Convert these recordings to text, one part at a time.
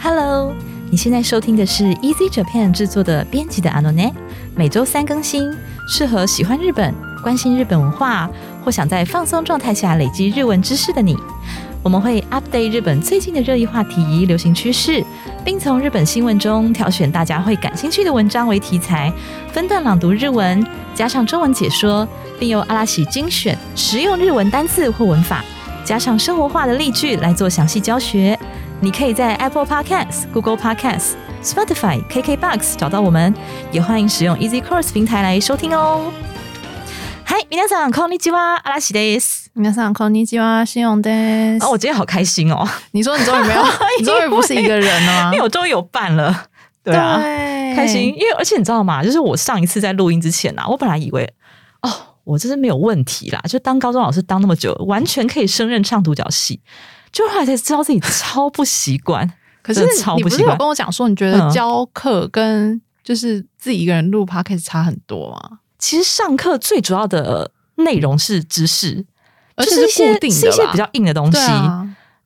Hello，你现在收听的是 Easy Japan 制作的编辑的 Anone，每周三更新，适合喜欢日本、关心日本文化或想在放松状态下累积日文知识的你。我们会 update 日本最近的热议话题、流行趋势，并从日本新闻中挑选大家会感兴趣的文章为题材，分段朗读日文，加上中文解说，并由阿拉喜精选实用日文单字或文法，加上生活化的例句来做详细教学。你可以在 Apple Podcasts、Google Podcasts、Spotify、KKBox 找到我们，也欢迎使用 Easy Course 平台来收听哦。嗨，皆さんこんにちは、阿拉喜です。皆さんこんにちは、信用です。哦，我今天好开心哦，你说你终于没有，你终于不是一个人了吗？因为我终于有伴了。对啊，对开心。因为而且你知道吗？就是我上一次在录音之前啊，我本来以为哦，我这是没有问题啦，就当高中老师当那么久，完全可以胜任唱独角戏。 就后来才知道自己超不习惯。可是你不是有跟我讲说，你觉得嗯教课跟就是自己一个人录 podcast 差很多吗？其实上课最主要的内容是知识，而且就是固定是一些比较硬的东西。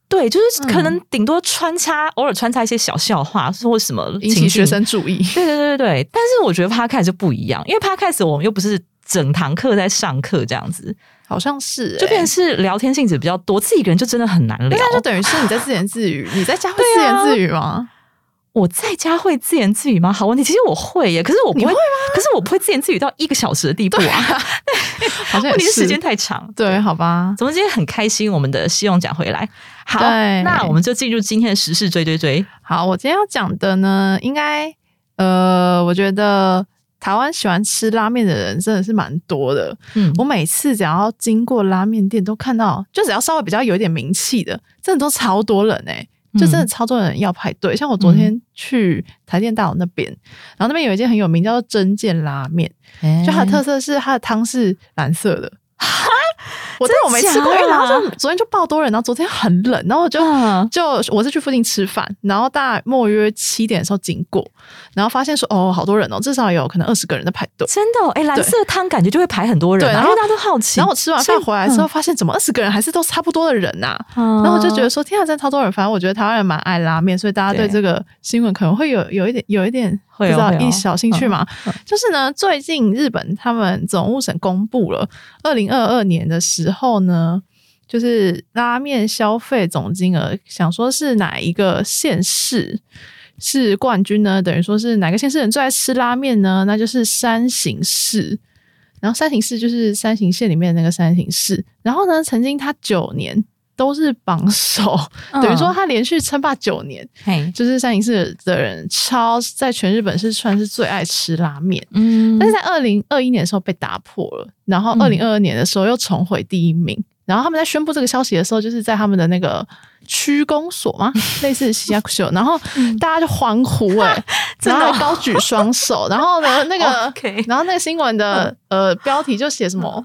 对就是可能嗯顶多穿插，偶尔穿插一些小笑话或什么引起学生注意。对对对对对，但是我觉得 podcast 就不一样，因为 podcast 我们又不是整堂课在上课这样子，好像是、欸，就变成是聊天性质比较多，自己一个人就真的很难聊。那就等于是你在自言自语，你在家会自言啊自语吗？我在家会自言自语吗？好问题，其实我会耶，可是我不会，你会可是我不会自言自语到一个小时的地步啊，问题是时间太长。对，好吧。总之今天很开心，我们的希望讲回来。好，那我们就进入今天的时事追追追。好，我今天要讲的呢，应该呃，我觉得台湾喜欢吃拉面的人真的是蛮多的。嗯，我每次只要经过拉面店，都看到，就只要稍微比较有一点名气的，真的都超多人哎、就真的超多人要排队。像我昨天去台电大楼那边，然后那边有一间很有名叫做真见拉面，就它的特色是它的汤是蓝色的。我但是我没吃过，因为然后就昨天就爆多人，然后昨天很冷，然后我就、嗯就我是去附近吃饭，然后大概莫约七点的时候经过，然后发现说哦好多人哦，至少有可能二十个人在排队。真的哦，哎，蓝对色汤感觉就会排很多人啊，对然后大家都好奇。然后我吃完饭回来之后，，发现怎么二十个人还是都差不多的人呐、嗯然后我就觉得说，天啊，真的超多人。反正我觉得台湾人蛮爱拉面，所以大家对对这个新闻可能会有有一点有一点会哦会哦一小兴趣嘛。嗯就是呢，最近日本他们总务省公布了，二零二二年的时候呢，就是拉面消费总金额，想说是哪一个县市是冠军呢？等于说是哪个县市人最爱吃拉面呢？那就是山形市。然后山形市就是山形县里面的那个山形市。然后呢，曾经他九年都是榜首，嗯。等于说他连续称霸九年，嘿，就是三零四的人超在全日本是算是最爱吃拉面。嗯。但是在二零二一年的时候被打破了，然后嗯。二零二二年的时候又重回第一名。然后他们在宣布这个消息的时候，就是在他们的那个区公所嘛，类似西亚库秀，然后大家就欢呼哎、嗯 真的哦。然后高举双手，然后呢，那个 然后那个新闻的呃标题就写什么。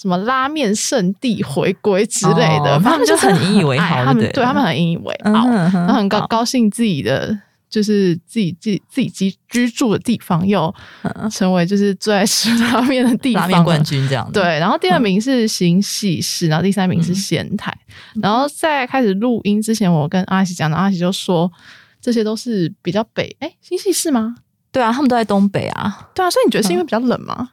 什么拉面圣地回归之类的，哦他们就很引以为豪他们对他们很引以为嗯傲，哼哼然后很高高兴自己的就是自己自己自己居居住的地方又成为就是最爱吃拉面的地方冠军这样子。对，然后第二名是新喜市，然后第三名嗯是仙台。然后在开始录音之前，我跟阿喜讲的，阿喜就说这些都是比较北，哎，新喜市吗？对啊，他们都在东北啊，对啊，所以你觉得是因为比较冷吗？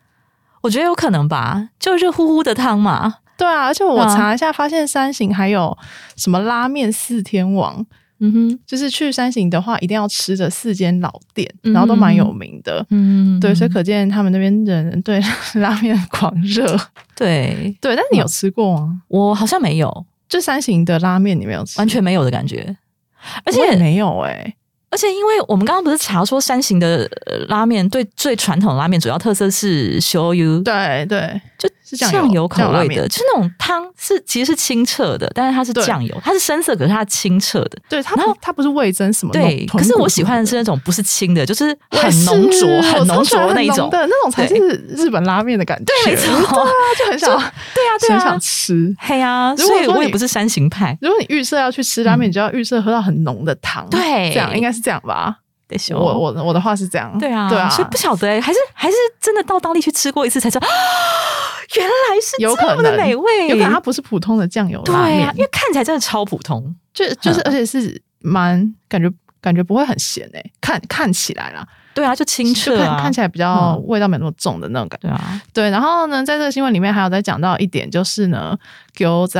我觉得有可能吧，就热乎乎的汤嘛。对啊，而且我查一下，发现三省还有什么拉面四天王，嗯哼，就是去山形的话，一定要吃的四间老店，嗯然后都蛮有名的。嗯，对，所以可见他们那边的人对 拉面狂热。对 对，但是你有吃过吗？我好像没有，就山形的拉面，你没有吃？完全没有的感觉。而且没有哎、而且，因为我们刚刚不是查说山形的拉面对最传统的拉面主要特色是 show you，对对，就是酱油口味的，就是那种汤是其实是清澈的，但是它是对酱油，它是深色，可是它清澈的。对，它然后不它不是味增什么对，可是我喜欢的是那种不是清的，就是很浓浊、很浓浊那一种。的那种才是日本拉面的感觉。对，没错，对啊，就很 想对啊，对啊很想，吃。嘿呀，所以我也不是山形派。如果你预设要去吃拉面，你就要预设喝到很浓的汤，对这样应该是这样吧？得修我我我的话是这样，对啊，对啊，所以不晓得欸还是还是真的到当地去吃过一次才知道，啊 原来是有可这么的能美味，有可能它不是普通的酱油拉面对啊，，因为看起来真的超普通。就就是嗯而且是蛮感觉感觉不会很咸诶、看看起来啦，对啊，就清澈啊，看起来比较嗯味道没那么重的那种感觉。对啊，对，然后呢，在这个新闻里面还有在讲到一点，就是呢，餃子。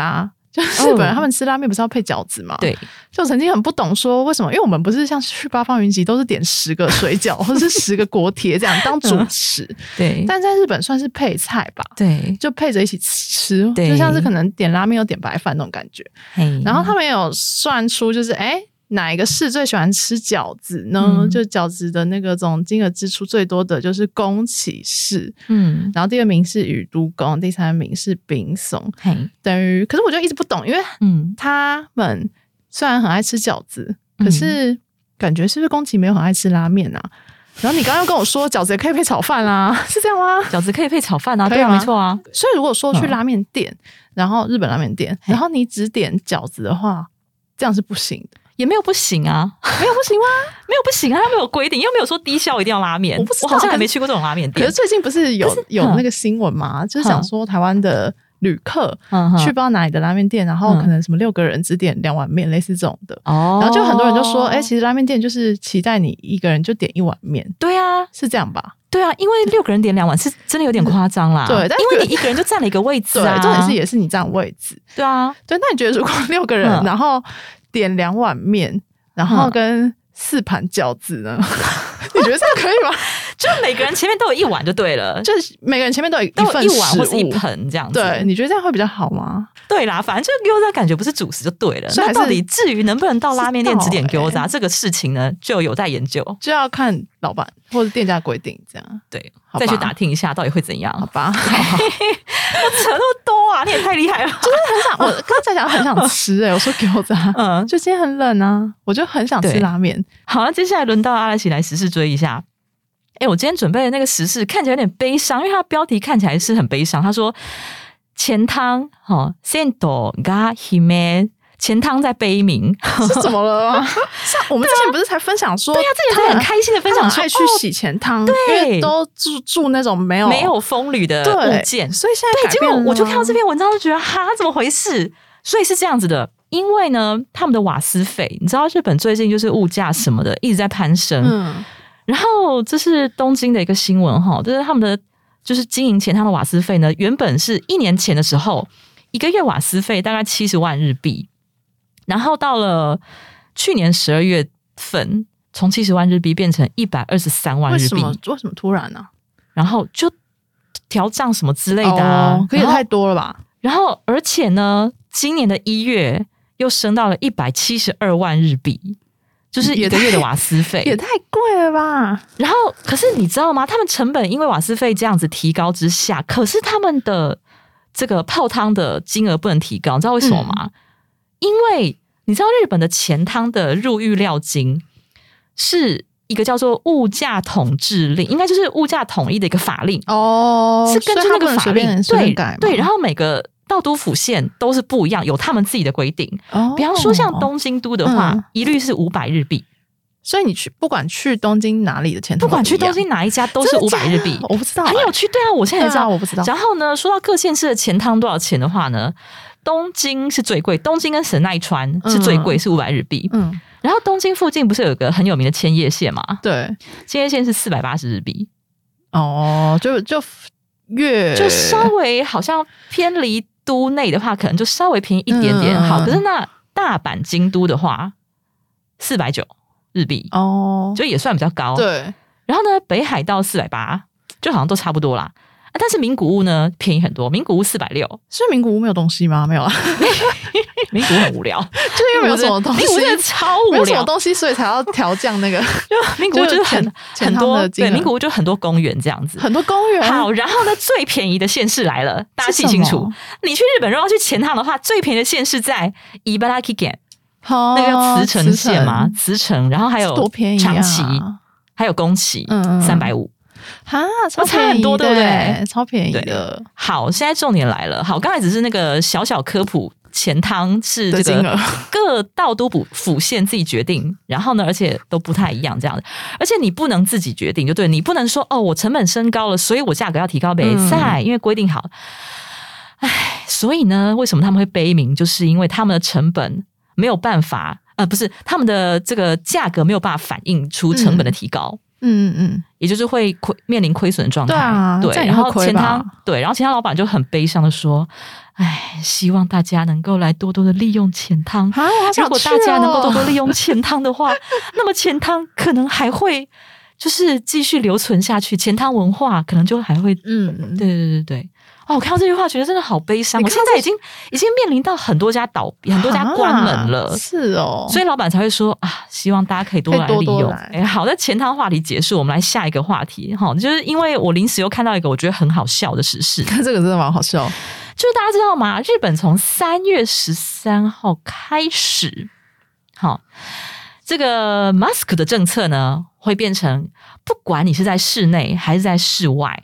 就是日本人哦他们吃拉面不是要配饺子吗？对，就曾经很不懂说为什么，因为我们不是像去八方云集都是点十个水饺或者是十个锅贴这样当主食，对，但在日本算是配菜吧，对，就配着一起吃，就像是可能点拉面又点白饭那种感觉。嘿然后他们有算出就是哎。诶哪一个市最喜欢吃饺子呢？嗯。就饺子的那个总金额支出最多的就是宫崎市，嗯，然后第二名是宇都宫，第三名是冰松。嘿，等于，可是我就一直不懂，因为嗯，他们虽然很爱吃饺子，嗯。可是感觉是不是宫崎没有很爱吃拉面啊？然后你刚刚又跟我说饺子也可以配炒饭啦、是这样吗？饺子可以配炒饭啊，对没错啊，所以如果说去嗯拉面店，然后日本拉面店，然后你只点饺子的话，这样是不行的，也没有不行啊，没有不行吗？没有不行啊，他没有规定，又没有说低消一定要拉面，我不知道好像还没去过这种拉面店。可是，最近不是有是有那个新闻嘛，就是讲说台湾的旅客嗯去不知道哪里的拉面店，然后嗯。可能什么六个人只点两碗面，类似这种的。哦，然后就很多人就说，哎、其实拉面店就是期待你一个人就点一碗面，对啊，是这样吧？对啊，因为六个人点两碗是真的有点夸张啦，对但因为你一个人就占了一个位置 对，啊，重点是也是你占位置。对啊，对，那你觉得如果六个人，嗯。然后点两碗面，然后嗯跟四盘饺子呢？你觉得这样可以吗？就每个人前面都有一碗就对了，就是每个人前面都有都有份一碗或是一。盆这样子，对，你觉得这样会比较好吗？对啦，反正就 gyoza 感觉不是主食就对了。那到底至于能不能到拉面店只点不知道 gyoza、这个事情呢，就有待研究。就要看老板或者店家规定这样。对，再去打听一下到底会怎样。好吧，好好扯那么多啊，你也太厉害了。很想，我刚才讲很想吃哎、我说饺子啊，嗯，就今天很冷啊，我就很想吃拉面。好，那接下来轮到阿拉奇来时事追一下。哎，我今天准备的那个时事看起来有点悲伤，因为它的标题看起来是很悲伤。他说钱汤哈 sento ga hime 钱汤在悲鸣。是怎么了吗？像我们之前不是才分享说，对呀、这也是很开心的分享说爱去哦洗钱汤，对因为都住住那种没有没有风吕的物件，所以现在对，结果我就看到这篇文章，就觉得哈，怎么回事？所以是这样子的，因为呢，他们的瓦斯费，你知道日本最近就是物价什么的一直在攀升，嗯然后这是东京的一个新闻哈，就是他们的就是经营前他的瓦斯费呢，原本是一年前的时候，一个月瓦斯费大概七十万日币，然后到了去年十二月份，从七十万日币变成一百二十三万日币。为什么，为什么突然呢、然后就调账什么之类的、可也太多了吧？然后，而且呢，今年的一月又升到了一百七十二万日币，就是一个月的瓦斯费也。太贵了吧？然后，可是你知道吗？他们成本因为瓦斯费这样子提高之下，可是他们的这个泡汤的金额不能提高，你知道为什么吗？嗯因为你知道日本的钱汤的入浴料金是一个叫做物价统治令，应该就是物价统一的一个法令。哦是根据那个法令对对，然后每个道都府县都是不一样，有他们自己的规定。哦。比方说像，东京都的话，嗯。一律是五百日币，所以你去不管去东京哪里的钱，不管去东京哪一家都是五百日币，我不知道、欸，很有趣。对啊，我现在才知道，啊我不知道。然后呢，说到各县市的钱汤多少钱的话呢，东京是最贵，东京跟神奈川是最贵，是五百日币。嗯，然后东京附近不是有个很有名的千叶县嘛？对，千叶县是四百八十日币，哦，就就越就稍微好像偏离都内的话，可能就稍微便宜一点点。嗯好，可是那大阪、京都的话，四百九日币，哦，就也算比较高。，对，然后呢，北海道四百八，就好像都差不多啦。啊，但是名古屋呢便宜很多，名古屋四百六，所以名古屋没有东西吗？没有啊，名古屋很无聊，就是因为没有什么东西名，古屋真的超无聊。没有什么东西，所以才要调降那个 就名古屋就是很很多，对，名古屋就很多公园这样子。很多公园。好，然后呢，最便宜的县市来了，大家记清楚。你去日本如果要去前汤的话，最便宜的县市在伊巴拉基县，哦那个叫茨城县吗，茨城，然后还有多便宜啊长崎，还有宫崎，三百五。哈，超差很多对不对欸？超便宜的好，现在重点来了。好，刚才只是那个小小科普，钱汤是这个 各道都府府县自己决定，然后呢，而且都不太一样这样的，而且你不能自己决定，就对你不能说哦，我成本升高了，所以我价格要提高，没嗯，因为规定好。唉，所以呢，为什么他们会悲鸣？就是因为他们的成本没有办法。呃，不是他们的这个价格没有办法反映出成本的提高，嗯嗯嗯嗯，也就是会亏面临亏损的状态。对然后钱汤对，然后钱汤老板就很悲伤的说：“哎，希望大家能够来多多的利用钱汤。如果大家能够哦多多利用钱汤的话，那么钱汤可能还会就是继续留存下去，钱汤文化可能就还会。”嗯，嗯对对对对，哦，我看到这句话觉得真的好悲伤。我现在已经已经面临到很多家倒闭，很多家关门了啊，是哦，所以老板才会说啊，希望大家可以多来利用。哎，好，那前汤话题结束，我们来下一个话题。哈，就是因为我临时又看到一个我觉得很好笑的时事，这个真的蛮好笑。就是大家知道吗？日本从三月十三号开始，好，这个 mask 的政策呢，会变成不管你是在室内还是在室外，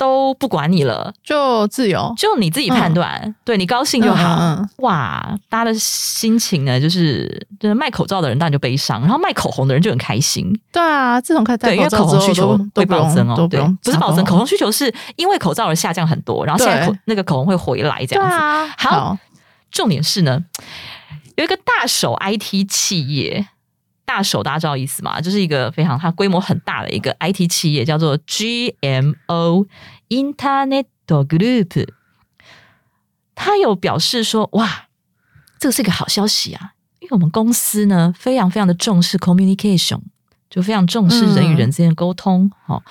都不管你了，就自由，就你自己判断，对你高兴就好。嗯嗯嗯。哇，大家的心情呢，就是就是卖口罩的人当然就悲伤，然后卖口红的人就很开心。对啊，自从开对，因为口红需求会暴增哦，对不是暴增，口红需求是因为口罩而下降很多，然后现在口那个口红会回来这样子。好，重点是呢，有一个大手 IT 企业，大手大家知道意思嘛？就是一个非常它规模很大的一个 IT 企业，叫做 GMO Internet Group。他有表示说，哇，这个是一个好消息啊，因为我们公司呢非常非常的重视 communication，就非常重视人与人之间的沟通。哦，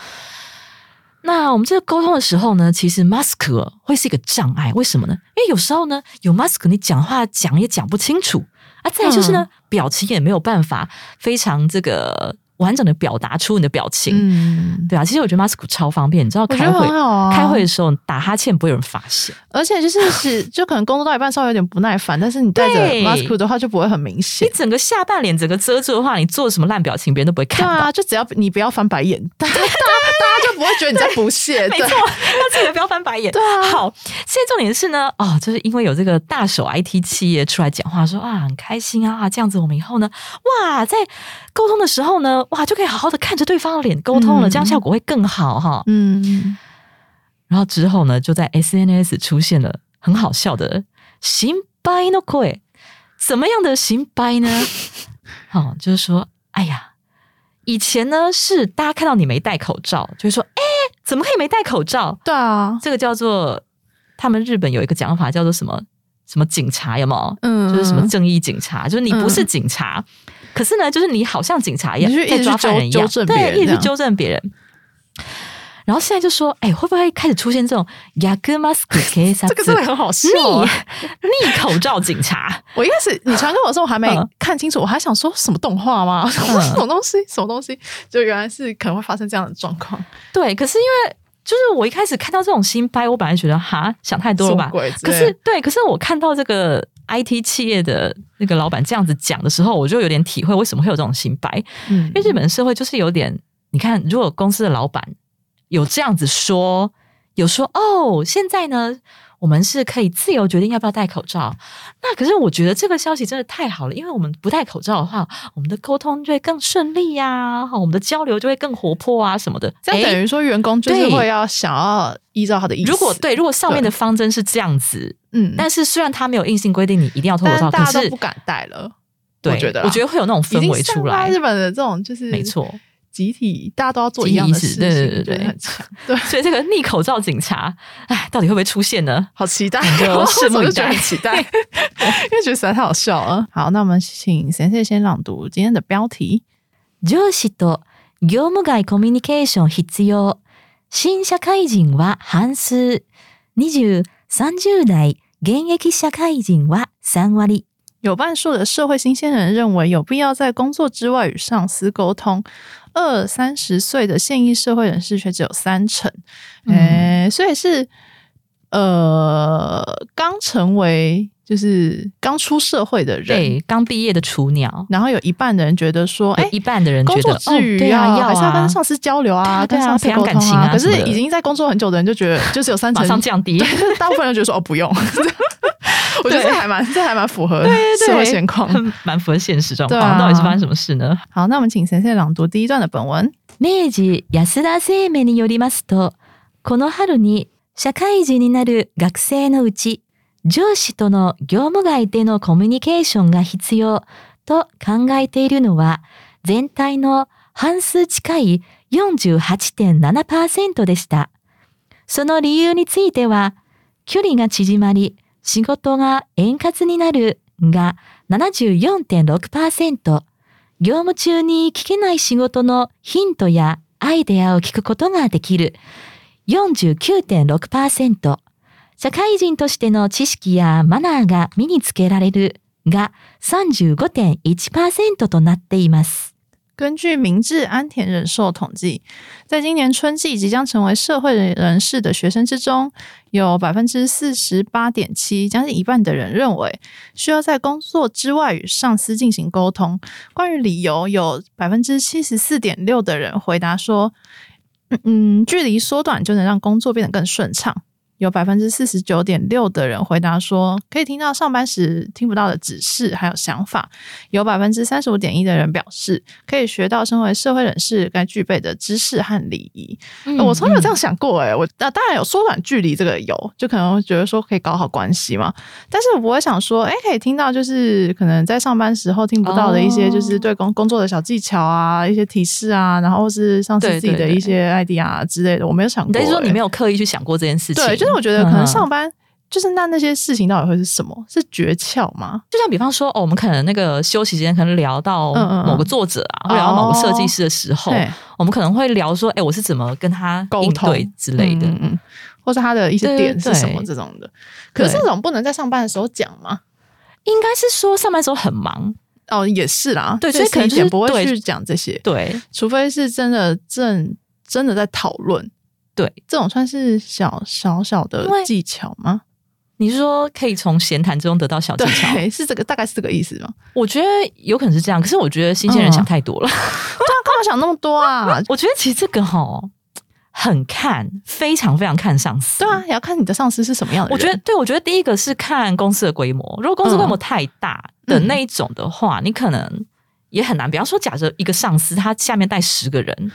那我们这个沟通的时候呢，其实 mask 会是一个障碍，为什么呢？因为有时候呢，有 mask 你讲话讲也讲不清楚啊，再来就是呢，表情也没有办法非常这个完整的表达出你的表情。嗯，对啊，其实我觉得 mask 超方便，你知道开会、啊。开会的时候打哈欠不会有人发现。而且就是 是就可能工作到一半稍微有点不耐烦，但是你戴着 mask 的话就不会很明显你。整个下半脸整个遮住的话，你做什么烂表情，别人都不会看到。啊，就只要你不要翻白眼，大家大家就不会觉得你在不屑。对 没错，要记得不要翻白眼。对啊好，现在重点是呢，哦，就是因为有这个大手 IT 企业出来讲话说啊，很开心啊，这样子我们以后呢，哇，在沟通的时候呢，哇，就可以好好的看着对方的脸沟通了，嗯这样效果会更好哈。嗯，然后之后呢，就在 SNS 出现了很好笑的“行掰の声”，怎么样的行掰呢？好、就是说，哎呀，以前呢是大家看到你没戴口罩，就会说，哎，怎么可以没戴口罩？对啊，这个叫做他们日本有一个讲法叫做什么什么警察有没有？嗯，就是什么正义警察，就是你不是警察，可是呢，就是你好像警察一样一直在抓犯人一样，对，一直纠正别人。然后现在就说，哎，会不会开始出现这种雅各马斯克 K 这个真的很好笑逆啊。逆口罩警察？我一开始你传给我的时候，我还没嗯看清楚，我还想说什么动画吗？什么东西？什么东西？就原来是可能会发生这样的状况，对，可是因为就是我一开始看到这种新拍，我本来觉得哈想太多了吧可是对，可是我看到这个 IT 企业的那个老板这样子讲的时候，我就有点体会为什么会有这种新白。嗯因为日本社会就是有点，你看，如果公司的老板有这样子说，有说哦，现在呢，我们是可以自由决定要不要戴口罩。那可是我觉得这个消息真的太好了，因为我们不戴口罩的话，我们的沟通就会更顺利呀、我们的交流就会更活泼啊什么的。这样等于说员工就是会要想要依照他的意思。如果对，如果上面的方针是这样子，嗯，但是虽然他没有硬性规定你一定要脱口罩，但是家都不敢戴了，对，我觉得啦我觉得会有那种氛围出来，日本的这种就是没错。集体大家都要做一样的事情，集体意识对对对我觉得对很强，对，所以这个逆口罩警察，哎，到底会不会出现呢？好期待，就我拭目以就觉得待很期待，因为觉得实在太好笑了。好，那我们请先生先朗读今天的标题。上司と業務外コミュニケーション必要。新社会人は半数。20、30代現役社会人は3割。有半数的社会新鲜人认为有必要在工作之外与上司沟通， 二三十岁的现役社会人士却只有三成。嗯。诶、所以是呃，刚成为就是刚出社会的人，对，刚毕业的雏鸟，然后有一半的人觉得说，哎、有一半的人工觉得作之余哦、啊，要还是要跟啊，上司交流啊，对啊跟上司培养沟通感情啊可是已经在工作很久的人就觉得，就是有三成上降低。对 大部分人觉得说哦不用，我觉得这还蛮这还蛮符合社会现况。蛮符合现实状况。对啊到底是发生什么事呢？好，那我们请先生朗读第一段的本文。明治安田生命によりますと、この春に社会人になる学生のうち上司との業務外でのコミュニケーションが必要と考えているのは全体の半数近い48.7%でした。その理由については、距離が縮まり、仕事が円滑になるが74.6%、業務中に聞けない仕事のヒントやアイデアを聞くことができる。49.6%、社会人としての知識やマナーが身につけられるが35.1%となっています。根据明治安田人寿统计，在今年春季即将成为社会人士的学生之中，有百分之四十八点七，将近一半的人认为需要在工作之外与上司进行沟通。关于理由，有百分之七十四点六的人回答说，嗯嗯，距离缩短就能让工作变得更顺畅。有百分之四十九点六的人回答说，可以听到上班时听不到的指示还有想法。有百分之三十五点一的人表示，可以学到身为社会人士该具备的知识和礼仪。嗯我从来没有这样想过、欸，我啊，当然有缩短距离这个有，就可能会觉得说可以搞好关系嘛。但是我会想说，哎、可以听到就是可能在上班时候听不到的一些，哦就是对工工作的小技巧啊，一些提示啊，然后是上司自己的一些 idea 啊之类的，我没有想过、你的意思说你没有？有刻意去想过这件事情？对，就是我觉得可能嗯上班。就是那那些事情到底会是什么？是诀窍吗？就像比方说，哦，我们可能那个休息时间可能聊到某个作者啊，或聊到某个设计师的时候，对我们可能会聊说，哎，我是怎么跟他沟通应对之类的。嗯或是他的一些点是什么这种的。可是这种不能在上班的时候讲吗？应该是说上班时候很忙，哦，也是啦，对所以可能就是是一点不会去讲这些，对除非是真的正真的在讨论。对。这种算是小小小的技巧吗？你是说可以从闲谈之中得到小技巧？对，是这个，大概是这个意思吗？我觉得有可能是这样，可是我觉得新鲜人嗯想太多了。对啊，干嘛想那么多啊？我觉得其实这个哈很看，非常非常看上司。对啊，也要看你的上司是什么样的人。我觉得，对我觉得第一个是看公司的规模，如果公司规模太大的嗯那一种的话，你可能也很难。比方说，假设一个上司他下面带十个人，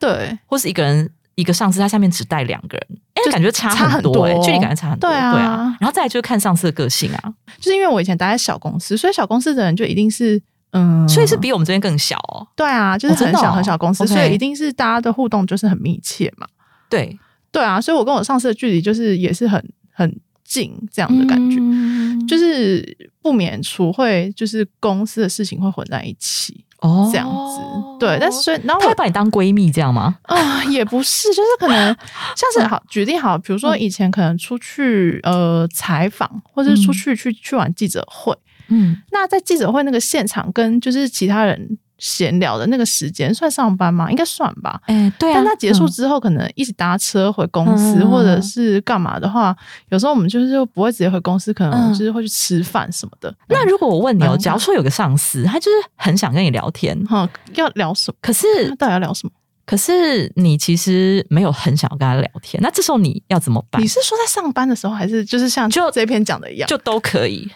对或是一个人一个上司他下面只带两个人，哎、就感觉差差很很多、距离感觉差很多。对啊。然后再来就是看上司的个性啊，就是因为我以前待在小公司，所以小公司的人就一定是嗯，所以是比我们这边更小哦。对啊，就是很小很小公司所以一定是大家的互动就是很密切嘛。对，对啊，所以我跟我上司的距离就是也是很很近这样的感觉，嗯。就是不免除会就是公司的事情会混在一起哦。这样子。对，但是所以然后我他会把你当闺蜜这样吗？啊、也不是，就是可能 像是好举例好，比如说以前可能出去呃采访，或者是出去去去玩记者会，嗯，那在记者会那个现场跟就是其他人闲聊的那个时间算上班吗？应该算吧。哎、对啊。但他结束嗯之后，可能一起搭车回公司，嗯或者是干嘛的话，有时候我们就是不会直接回公司，可能嗯就是会去吃饭什么的。那如果我问你假如说有个上司，他就是很想跟你聊天，哈、要聊什么？可是到底要聊什么？可是你其实没有很想要跟他聊天，那这时候你要怎么办你？是说在上班的时候，还是就是像就这篇讲的一样？就都可以，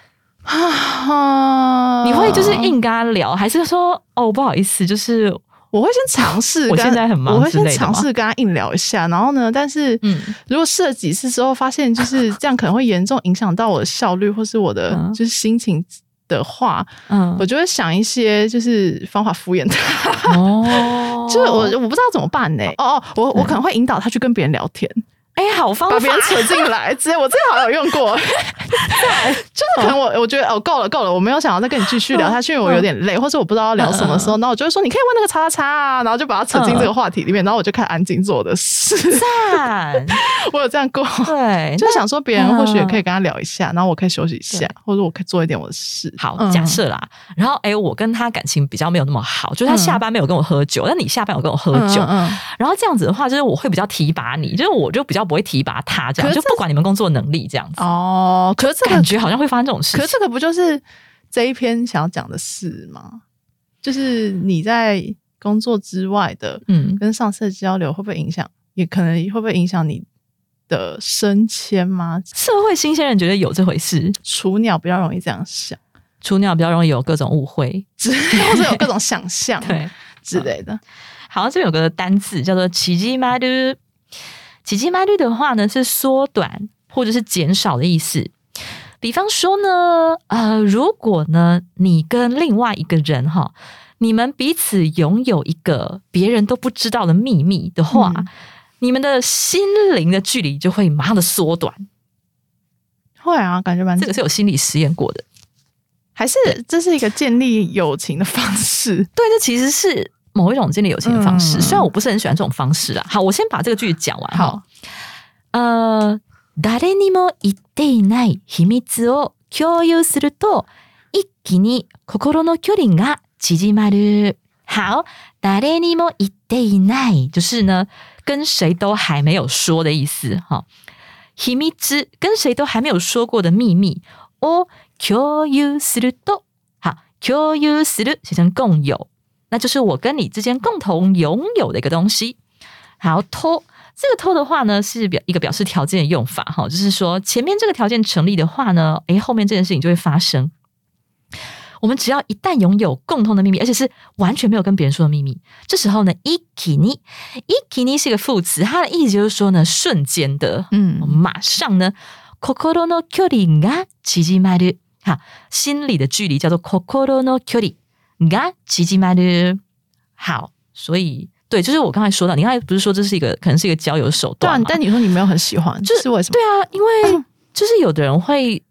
啊你会就是硬跟他聊，还是说哦不好意思，就是我会先尝试我现在很忙我会先尝试跟他硬聊一下，然后呢，但是嗯。如果试了几次之后，发现就是这样可能会严重影响到我的效率或是我的嗯。就是心情的话，嗯。我就会想一些就是方法敷衍他。哦。就是我我不知道怎么办呢、哦哦，我我可能会引导他去跟别人聊天，哎好方法。把别人扯进来。直接我之前好像有用过，就是可能我我觉得哦够了够了，我没有想要再跟你继续聊下去，因为我有点累，或者我不知道要聊什么时候，然后我就会说你可以问那个叉叉叉啊，然后就把他扯进这个话题里面，然后我就开始安静做我的事。赞，我有这样过。对，就是想说，别人或许也可以。跟他聊一下，然后我可以休息一下，或者我可以做一点我的事。好，嗯。假设啦，然后哎、我跟他感情比较没有那么好，就是他嗯。下班没有跟我喝酒，但你下班有跟我喝酒，然后这样子的话，就是我会比较提拔你，就是我就比较不会提拔他，这样这就不管你们工作能力这样子，哦，可是这个感觉好像会发生这种事情。可是这个不就是这一篇想要讲的事吗？就是你在工作之外的嗯，跟上司的交流，会不会影响？也可能会不会影响你的升迁吗？社会新鲜人觉得有这回事，雏鸟比较容易这样想，雏鸟比较容易有各种误会。之 或者有各种想象 对，之类的。好像，这边有个单字叫做“奇迹马律”。奇迹麦率的话呢，是缩短或者是减少的意思。比方说呢，呃，如果呢你跟另外一个人哈，你们彼此拥有一个别人都不知道的秘密的话，嗯你们的心灵的距离就会马上的缩短。会啊，感觉蛮这个是有心理实验过的。还是这是一个建立友情的方式。对，这其实是某一种建立友情的方式。嗯虽然我不是很喜欢这种方式啊。好，我先把这个句子讲完哈好。呃，誰にも言っていない秘密を共有すると、一気に心の距離が縮まる。好，誰にも言っていない就是呢，跟谁都还没有说的意思哈。秘密跟谁都还没有说过的秘密を共有すると，好，共有する写成共有， 那就是我跟你之间共同拥有的一个东西。好，偷这个偷的话呢，是表一个表示条件的用法哈，就是说前面这个条件成立的话呢，诶，后面这件事情就会发生。我们只要一旦拥有共同的秘密，而且是完全没有跟别人说的秘密，这时候呢，一気に，一気に是一个副词，它的意思就是说呢，瞬间的，嗯马上呢，心の距離が縮まる。哈，心理的距离叫做心の距 離が縮まる。好，所以对，就是我刚才说到，你刚才不是说这是一个可能是一个交友手对啊段吗？，但你说你没有很喜欢，就是是为什么？对啊，因为就是有的人会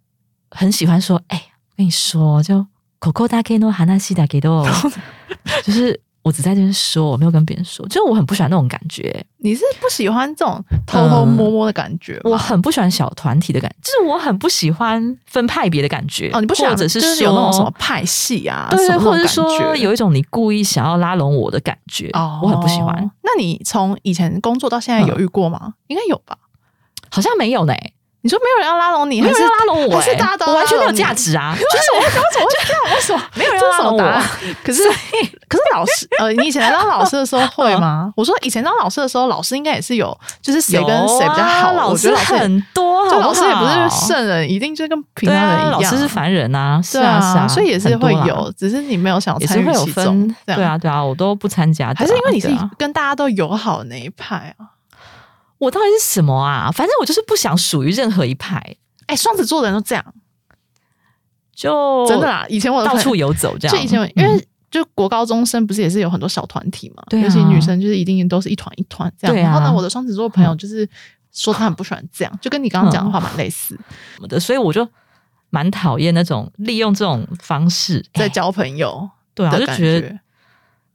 很喜欢说，哎、我跟你说，就 Coco だけの話だけど，就是 我只在这边说，我没有跟别人说，就是我很不喜欢那种感觉，你是不喜欢这种偷偷摸摸的感觉吗？我很不喜欢小团体的感觉，就是我很不喜欢分派别的感觉。哦，你不喜欢，或者就是说有那种什么派系啊，对对，或者是说有一种你故意想要拉拢我的感觉，哦，我很不喜欢。。那你从以前工作到现在有遇过吗？应该有吧？好像没有呢、你说没有人要拉拢你，还是拉拢我、还是欸，大家都我完全没有价值啊！就是我怎么会这样？为 什么没有人要拉拢我？可是可是老师呃，你以前当老师的时候会吗？我说以前当老师的时候，老师应该也是有，就是谁跟谁比较好。啊老师很多，就老师也不好好是圣人，一定就跟平常人一样。老师是凡人啊，是对啊是啊，所以也是会有，只是你没有想参与其中，。对，啊对啊，我都不参加啊，还是因为你是跟大家都友好的那一派啊？我到底是什么啊？反正我就是不想属于任何一派，哎，双子座的人都这样，就真的啦。以前我到处游走这样。就以前嗯因为就国高中生不是也是有很多小团体嘛，尤其女生就是一定都是一团一团这样。然后呢，我的双子座朋友就是说他很不喜欢这样，就跟你刚刚讲的话蛮类似，什么的，所以我就蛮讨厌那种利用这种方式哎在交朋友对啊，的感就觉得觉。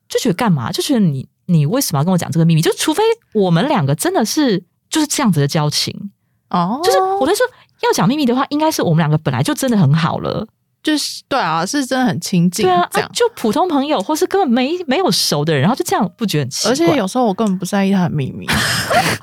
就觉得干嘛？就觉得你你为什么要跟我讲这个秘密？就除非我们两个真的是就是这样子的交情，哦，就是我在说要讲秘密的话，应该是我们两个本来就真的很好了。就是对啊，是真的很亲近对啊，这样。啊就普通朋友或是根本没没有熟的人，然后就这样不觉得很奇怪？而且有时候我根本不在意他的秘密，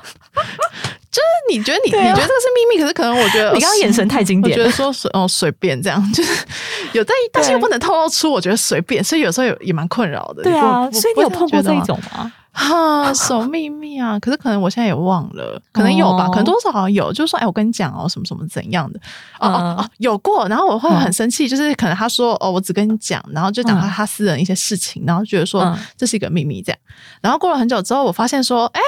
就是你觉得你、啊你觉得这个是秘密，可是可能我觉得你刚刚眼神太经我觉得。说随哦随便这样，就是有在意，但是又不能透露出，我觉得随便，所以有时候有也蛮困扰的。对啊，所以你有碰过这一？种吗？哈，什么秘密啊！可是可能我现在也忘了，可能有吧，哦可能多少好像有，就是说，哎，我跟你讲哦，什么什么怎样的，哦哦嗯哦，有过，然后我会很生气，就是可能他说哦，我只跟你讲，然后就讲他私人一些事情，然后觉得说嗯这是一个秘密这样，然后过了很久之后，我发现说，哎。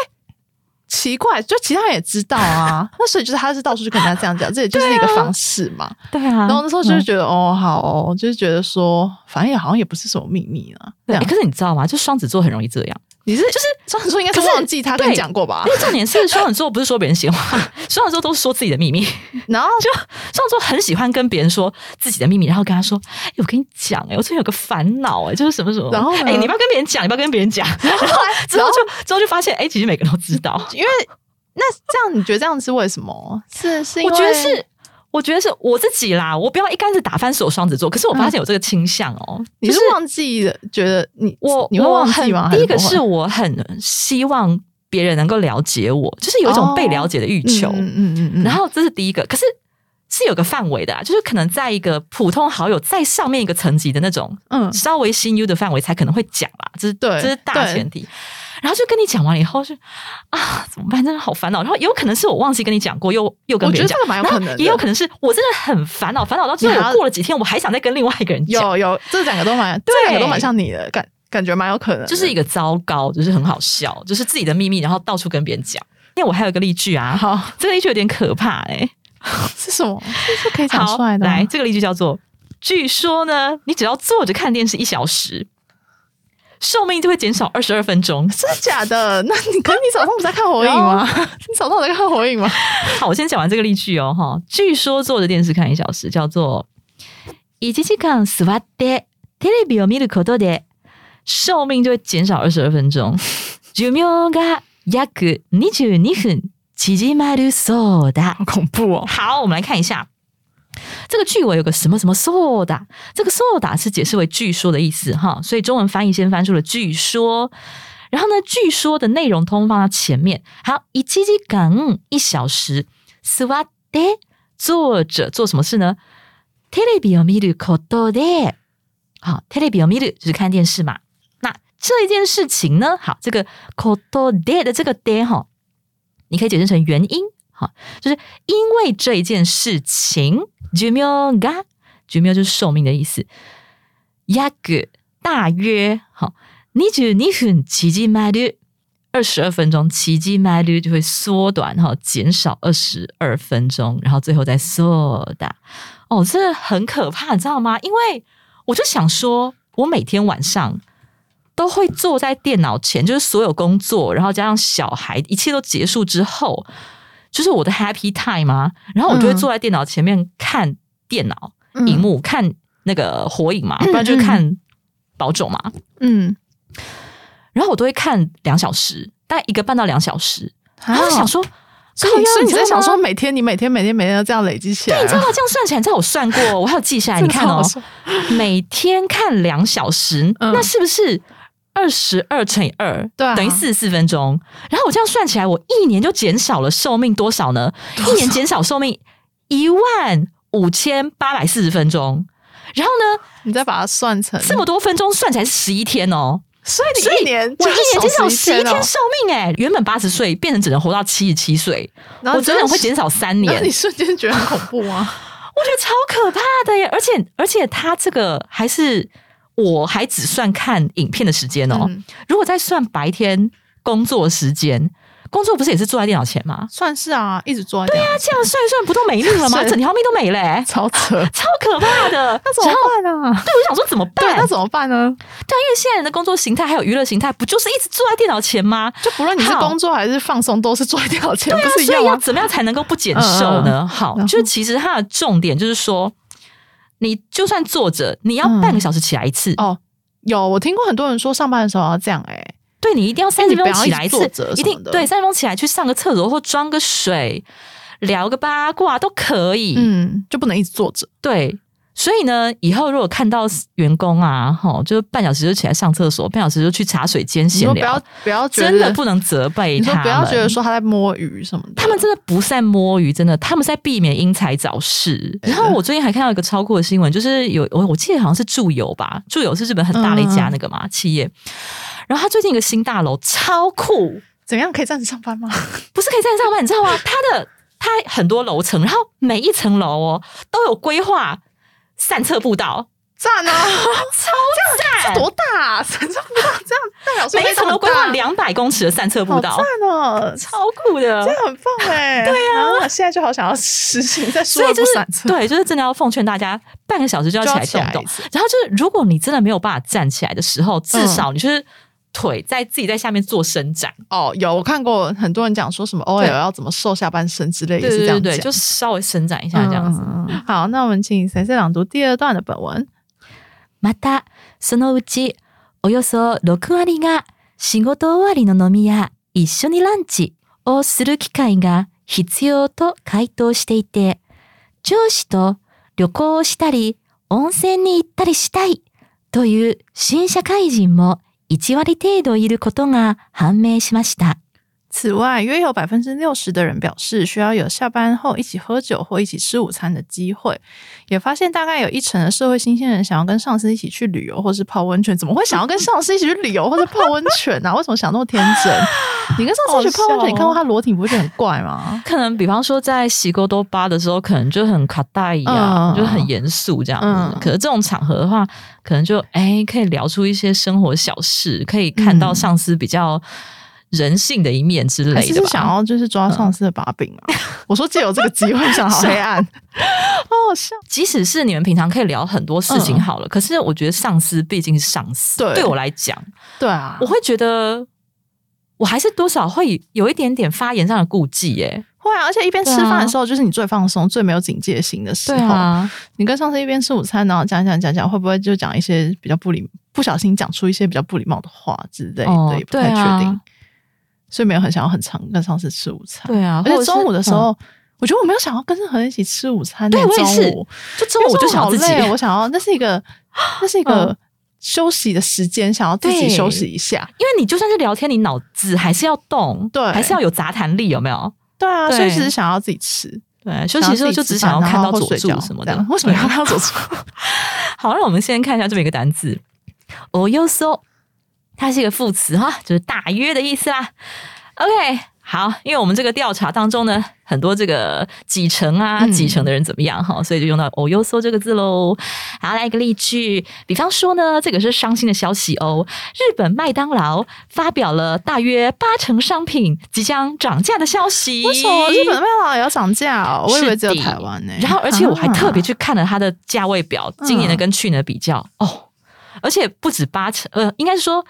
奇怪，就其他人也知道啊，那所以就是他是到处去跟人家这样讲，这也就是一个方式嘛。对啊，然后那时候就是嗯觉得、哦，好哦，就是觉得说，反正也好像也不是什么秘密啊。对、可是你知道吗？就双子座很容易这样。你是就是双子座应该是忘记他跟你讲过吧因？为重点是双子座不是说别人闲话，双子座都是说自己的秘密。然后 就双子座很喜欢跟别人说自己的秘密，然后跟他说：“哎、我跟你讲，哎，我最近有个烦恼，哎，就是什么什么。”然后呢哎、你不要跟别人讲，你不要跟别人讲。然后之后就之后就发现，哎、其实每个人都知道。因为那这样你觉得这样是为什么？是是因为我觉得是，我觉得是我自己啦。我不要一竿子打翻所有双子座，可是我发现有这个倾向哦、你就是忘记了，觉得你我你会我忘记吗？第一个是我很希望别人能够了解我，就是有一种被了解的欲求。嗯嗯嗯嗯，然后这是第一个，可是是有个范围的啊，就是可能在一个普通好友再上面一个层级的那种嗯稍微新 U 的范围才可能会讲啦，这是对这是大前提。然后就跟你讲完了以后是啊，怎么办？真的好烦恼。然后有可能是我忘记跟你讲过，又又跟别人讲我觉得这，个蛮有可能，也有可能是我真的很烦恼，烦恼到最后我过了几天，我还想再跟另外一个人讲，有有这两个都蛮，这两个都蛮像你的感感觉蛮有可能的，就是一个糟糕，就是很好笑，就是自己的秘密，然后到处跟别人讲。因为我还有一个例句啊，好这个例句有点可怕哎、是什么？这是可以讲出来的。来，这个例句叫做：据说呢，你只要坐着看电视一小时，寿命就会减少二十二分钟。真的假的？那你可是你早上不是在看火影吗？你早上有在看火影吗？好，我先讲完这个例句哦，哈。据说坐着电视看一小时叫做一時間座ってテレビを見ることで寿命就会减少二十二分钟，寿命が約二十二分縮まるそうだ。好恐怖哦！好，我们来看一下 这个句尾有个什么什么 soda，这个 soda 是解释为据说的意思哈，所以中文翻译先翻出了据说。然后呢，据说的内容通通放到前面。好，一時間一小时，座って坐着做什么事呢？テレビを見ることで，好，テレビを見る就是看电视嘛。那这一件事情呢，好，这个ことで的这个で哈，你可以解释成原因，好，就是因为这一件事情， 寿命が寿命就是寿命的意思，約大约好，二十二分縮まる二十二分钟，縮まる就会缩短哈，减少二十二分钟，然后最后再缩大。哦，这很可怕，你知道吗？因为我就想说，我每天晚上都会坐在电脑前，就是所有工作，然后加上小孩，一切都结束之后， 就是我的 happy time 啊。然后我就会嗯坐在电脑前面看电脑嗯荧幕，看那个火影嘛，不然就是看宝冢嘛。嗯，然后我都会看两小时，大概一个半到两小时。然后想说，所以你靠腰所以你在想说，每天你每天每天每天都这样累积起来啊，对，你知道吗？这样算起来，你知道我算过，我还有记下来。你看哦，每天看两小时，嗯那是不是二十二乘以二？对啊等于四十四分钟。然后我这样算起来，我一年就减少了寿命多少呢？一年减少寿命一万五千八百四十分钟。然后呢，你再把它算成这么多分钟算起来是十一天哦。所以你一年我一年减少十一天寿命、哎，原本八十岁变成只能活到七十七岁，然后我整整会减少三年。那你瞬间觉得很恐怖吗？我觉得超可怕的耶！而且而且他这个还是我还只算看影片的时间哦。嗯如果再算白天工作时间，工作不是也是坐在电脑前吗？算是啊，一直做对啊，这样算一算，不都没命了吗？整条命都没了、欸，超扯，超可怕的。那怎么办啊？对，我就想说怎么办？那怎么办呢？对啊，因为现在人的工作形态还有娱乐形态，不就是一直坐在电脑前吗？就不论你是工作还是放松，都是坐在电脑前，对啊所以要？怎么样才能够不减瘦呢？好就其实它的重点就是说，你就算坐着，你要半个小时起来一次。哦，有我听过很多人说上班的时候要这样，哎，对你一定要三十分钟起来一次一定对三十分钟起来去上个厕所或装个水，聊个八卦都可以。嗯，就不能一直坐着。对，所以呢，以后如果看到员工啊，哈，就是半小时就起来上厕所，半小时就去茶水间你闲聊不要，不要觉得真的不能责备他们。不要觉得说他在摸鱼什么的，他们真的不是在摸鱼，真的，他们是在避免因材找事。然后我最近还看到一个超酷的新闻，就是有我我记得好像是住友吧，住友是日本很大的一家那个嘛、企业。然后他最近一个新大楼超酷，怎样可以站着上班吗？不是可以在上班，你知道吗？他的它很多楼层，然后每一层楼哦都有规划散策步道，赞啊！超赞！多大啊？身上不到这样代表说每一层都规划两百公尺的散策步道，赞哦，超酷的。这很棒哎！对啊，现在就好想要实行在说所以就是不散车，对，就是真的要奉劝大家，半个小时就要起来动动一次。然后就是，如果你真的没有办法站起来的时候，至嗯少你就是腿在自己在下面做伸展。哦，有我看过很多人讲说什么 OL 对要怎么瘦下半身之类，也对对对对，是这样讲就稍微伸展一下这样子。嗯好，那我们请先生朗读第二段的本文。また、そのうち、およそ6割が仕事終わりの飲みや一緒にランチをする機会が必要と回答していて、上司と旅行をしたり、温泉に行ったりしたいという新社会人も1割程度いることが判明しました。此外，约有百分之六十的人表示需要有下班后一起喝酒或一起吃午餐的机会，也发现大概有一成的社会新鲜人想要跟上司一起去旅游或是泡温泉。怎么会想要跟上司一起去旅游或者泡温泉呢、啊？为什么想那么天真？ 你跟上司一起泡温泉，你看过他裸体，不会觉得很怪吗？可能比方说在洗沟多巴的时候，可能就很卡带一样，嗯就很严肃这样子。嗯可是这种场合的话，可能就哎可以聊出一些生活小事，可以看到嗯上司比较人性的一面之类的吧。还是是想要就是抓上司的把柄嘛？我说借由这个机会，想好黑暗，好好笑。即使是你们平常可以聊很多事情好了，可是我觉得上司毕竟是上司，对对我来讲，对啊我，会觉得我还是多少会有一点点发言上的顾忌耶。会啊，而且一边吃饭的时候，就是你最放松、最没有警戒心的时候。啊，你跟上司一边吃午餐，然后讲讲讲讲，会不会就讲一些比较不礼，不小心讲出一些比较不礼貌的话之类的，哦也不太确定。所以没有很想要很常跟上司吃午餐。对啊，而且中午的时，候，嗯我觉得我没有想要跟任何人一起吃午餐呢。对我也是就中午就想要自己我想要那是一个那是一个嗯休息的时间，想要自己休息一下。因为你就算是聊天，你脑子还是要动，对还是要有杂谈力，有没有？对啊，对所以只是想要自己吃，对，休息的时候就只想要看到佐助什么的。为什么要看到佐助？好，那我们先看一下这么一个单字 o y o s o 它是一个副词哈，就是大约的意思啦。OK，好，因为我们这个调查当中呢，很多这个几成啊、嗯几成的人怎么样哈，所以就用到 o s o 这个字喽。好，来一个例句，比方说呢，这个是伤心的消息哦，日本麦当劳发表了大约八成商品即将涨价的消息。为什么日本的麦当劳也要涨价哦？我以为只有台湾呢。然后，而且我还特别啊去看了它的价位表，今年的跟去年的比较、哦，而且不止八成，呃，应该是说。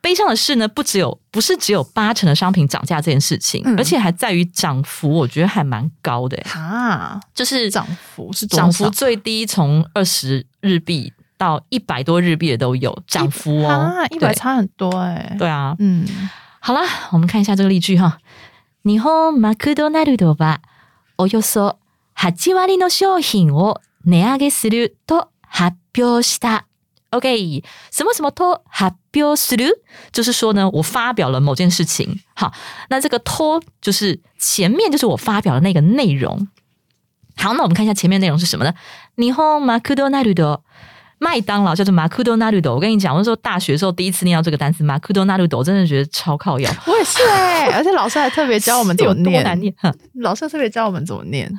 悲伤的是呢，不只有不是只有八成的商品涨价这件事情，嗯而且还在于涨幅，我觉得还蛮高的耶，啊，就是涨幅是多涨少幅最低从二十日币到一百多日币的都有涨幅哦啊，，一百对差很多哎。对啊，嗯，好啦，我们看一下这个例句哈。日本マクドナルドはおよそ8割の商品を値上げすると発表した。 OK，什么什么と発表する，就是说呢，我发表了某件事情。好，那这个と就是前面就是我发表的那个内容。好，那我们看一下前面内容是什么呢？日本マクドナルド麦当劳叫做马库多纳鲁斗。我跟你讲，我那时候大学的时候第一次念到这个单词马库多纳鲁斗，我真的觉得超靠腰，我也是哎，而且老师还特别教我们怎么有多念，难念。哼老师特别教我们怎么念。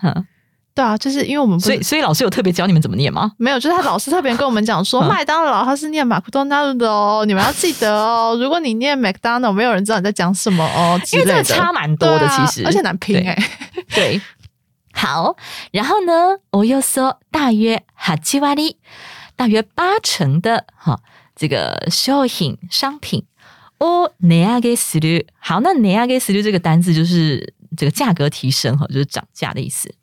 哼对啊，就是因为我们不所以，所以老师有特别教你们怎么念吗？没有，就是他老师特别跟我们讲说，嗯麦当劳它是念马库多纳鲁的哦，你们要记得哦。如果你念 McDonald，没有人知道你在讲什么哦，之因为这个类的差蛮多的，对啊其实而且难拼对哎。对，好，然后呢，およそ大约八割，大约八成的哈这个商品商品。を値上げする，好，那値上げする这个单字就是这个价格提升哈，就是涨价的意思。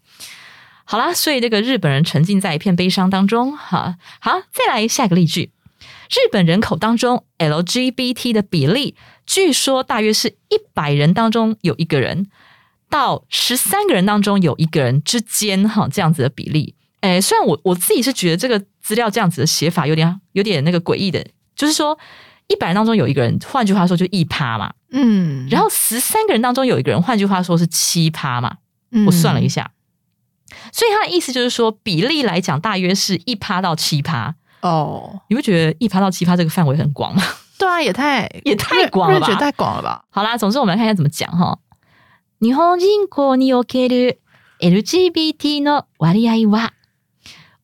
好啦，所以这个日本人沉浸在一片悲伤当中哈。好，再来下一个例句：日本人口当中 LGBT 的比例，据说大约是一百人当中有一个人。到十三个人当中有一个人之间，哈，这样子的比例。诶，虽然我我自己是觉得这个资料这样子的写法有点有点那个诡异的，就是说一百人当中有一个人，换句话说就一趴嘛，嗯，然后十三个人当中有一个人，换句话说是七趴嘛，嗯我算了一下，所以他的意思就是说比例来讲大约是一趴到七趴。哦，你不觉得一趴到七趴这个范围很广吗？对啊，也太也太广了吧觉太广了吧？好啦，总之我们来看一下怎么讲哈。日本人口における LGBT の割合は、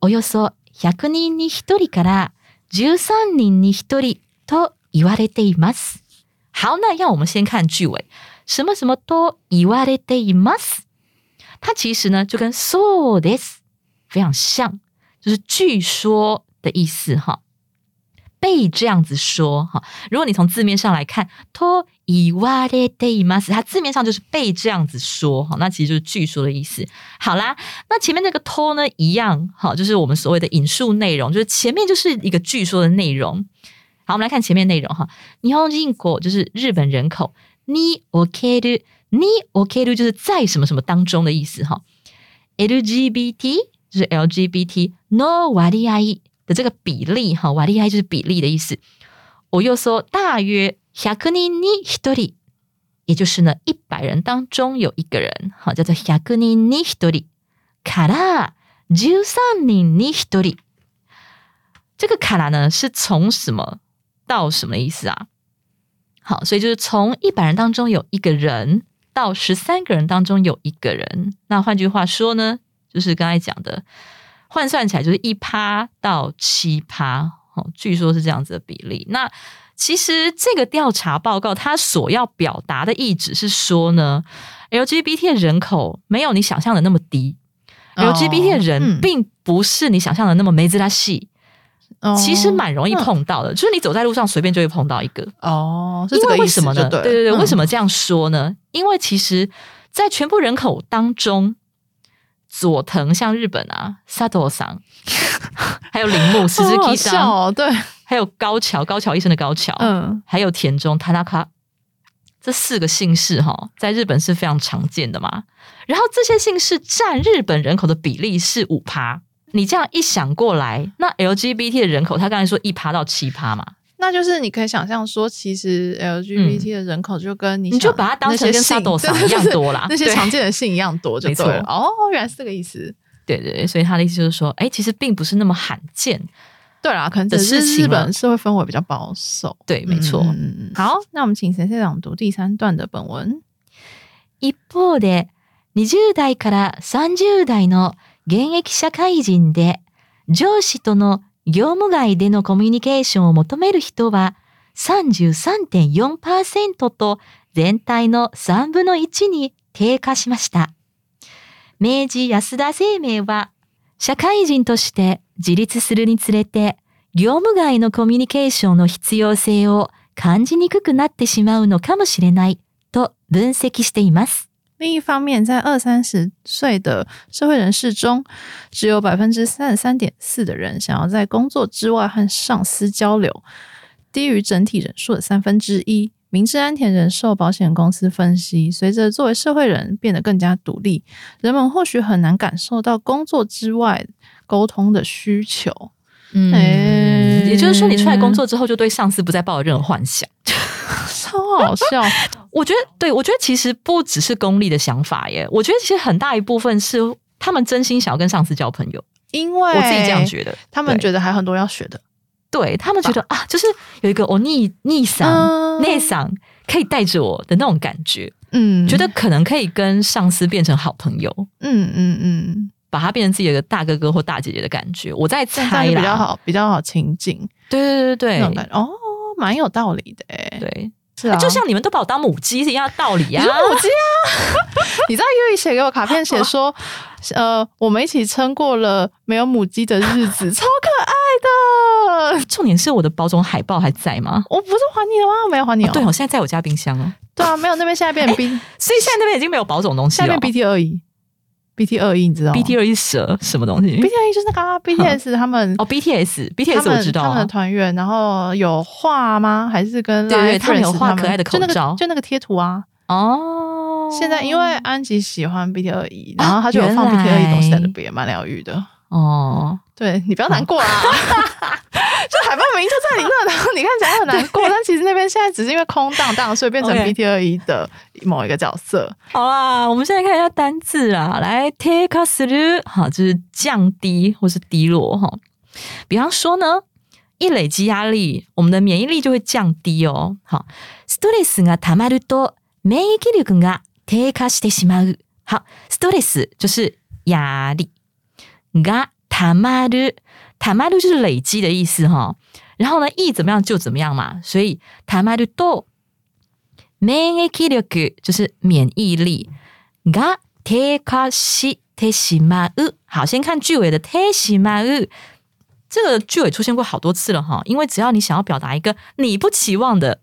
およそ100人に1人から13人に1人と言われています。好，那让我们先看句尾，什么什么と言われています。 它其实呢就跟そうです非常像，就是据说的意思哈。被这样子说哈，如果你从字面上来看，と言われています，它字面上就是被这样子说哈，那其实就是据说的意思。好啦，那前面那个と呢一样，好，就是我们所谓的引述内容，就是前面就是一个据说的内容。好，我们来看前面内容哈，日本人口就是日本人口，における における就是在什么什么当中的意思哈，LGBT 就是 LGBT no 割合。的这个比例哈，割合就是比例的意思。我又说大约100人に1人，也就是呢一百人当中有一个人，好叫做100人に1人。から13人に1人，这个卡拉呢是从什么到什么的意思啊？好，所以就是从一百人当中有一个人 到十三个人当中有一个人。那换句话说呢，就是刚才讲的。换算起来就是一趴到七趴，哦，据说是这样子的比例。那其实这个调查报告它所要表达的意旨是说呢，LGBT 的人口没有你想象的那么低。LGBT 的人嗯并不是你想象的那么没自拉细，哦其实蛮容易碰到的，就是你走在路上随便就会碰到一个。哦，是因这个为为什么呢？就对对对为什么这样说呢？因为其实，在全部人口当中，佐藤像日本啊，萨多桑，还有铃木石 之好好 K 笑桑，哦，对，还有高桥高桥医生的高桥，嗯，还有田中 Tanaka，这四个姓氏哈，在日本是非常常见的嘛。然后这些姓氏占日本人口的比例是五趴。你这样一想过来，那 LGBT 的人口，他刚才说一趴到七趴嘛，那就是你可以想象说，其实 LGBT 的人口就跟你嗯你就想把它当成跟那些姓 Sado 桑对一样多啦那些对常见的姓一样多就没错对了。哦，原来是这个意思。对对对，所以他的意思就是说，哎，其实并不是那么罕见。对啦，可能只的是事情了日本社会氛围比较保守。对，没错。嗯嗯嗯好，那我们请先生朗读第三段的本文。一方で、20代から30代の現役社会人で、上司との 業務外でのコミュニケーションを求める人は33.4%と全体の3分の1に低下しました。明治安田生命は、社会人として自立するにつれて、業務外のコミュニケーションの必要性を感じにくくなってしまうのかもしれないと分析しています。另一方面，在二三十岁的社会人士中，只有百分之三十三点四的人想要在工作之外和上司交流，低于整体人数的三分之一。明治安田人寿保险公司分析，随着作为社会人变得更加独立，人们或许很难感受到工作之外沟通的需求。嗯，哎也就是说，你出来工作之后，就对上司不再抱有任何幻想。超好笑，我觉得，对我觉得其实不只是功利的想法耶，我觉得其实很大一部分是他们真心想要跟上司交朋友。因为我自己这样觉得，他们觉得还有很多要学的。对他们觉得啊，就是有一个我逆逆嗓、嗯。内嗓可以带着我的那种感觉，嗯，觉得可能可以跟上司变成好朋友，嗯嗯嗯，把他变成自己的大哥哥或大姐姐的感觉。我在猜啦，比较好，比较好亲近。对对对对。那种感觉。哦，蛮有道理的诶。对，是啊，就像你们都把我当母鸡是一样的道理呀、你是母鸡啊！你知道优怡写给我卡片写说，呃，我们一起撑过了没有母鸡的日子，超可爱的。重点是我的保种海报还在吗？我不是还你了吗？没有还你哦。对哦，现在在我家冰箱哦，对啊，没有那边现在变成 B，所以现在那边已经没有保种东西了。现在变 BT 二一，BT 二一，你知道吗？BT 二一蛇什么东西？BT 二一就是那个啊 BTS 他们 哦，BTS 他 BTS 们我知道他们的啊，团员，然后有画吗？还是跟对对他们有画可爱的口就那个就那个贴图啊。哦，现在因为安吉喜欢 BT 二一，然后他就有放 BT 二一东西在那来边，蛮疗愈的。哦，对你不要难过啦，就海报名就在你那，然后你看起来很难过，但其实那边现在只是因为空荡荡，所以变成 OK BT 二一的某一个角色。好啦，我们现在看一下单字啦，来 take us through，好，就是降低或是低落哈。比方说呢，一累积压力，我们的免疫力就会降低哦。好，ストレスが溜まると免疫力が低下してしまう。好，ストレス就是压力，が 溜まる，溜まる就是累积的意思哈。然后呢，一怎么样就怎么样嘛，所以溜まると免疫力就是免疫力が低下してしまう。好，先看句尾的てしまう。这个句尾出现过好多次了哈，因为只要你想要表达一个你不期望的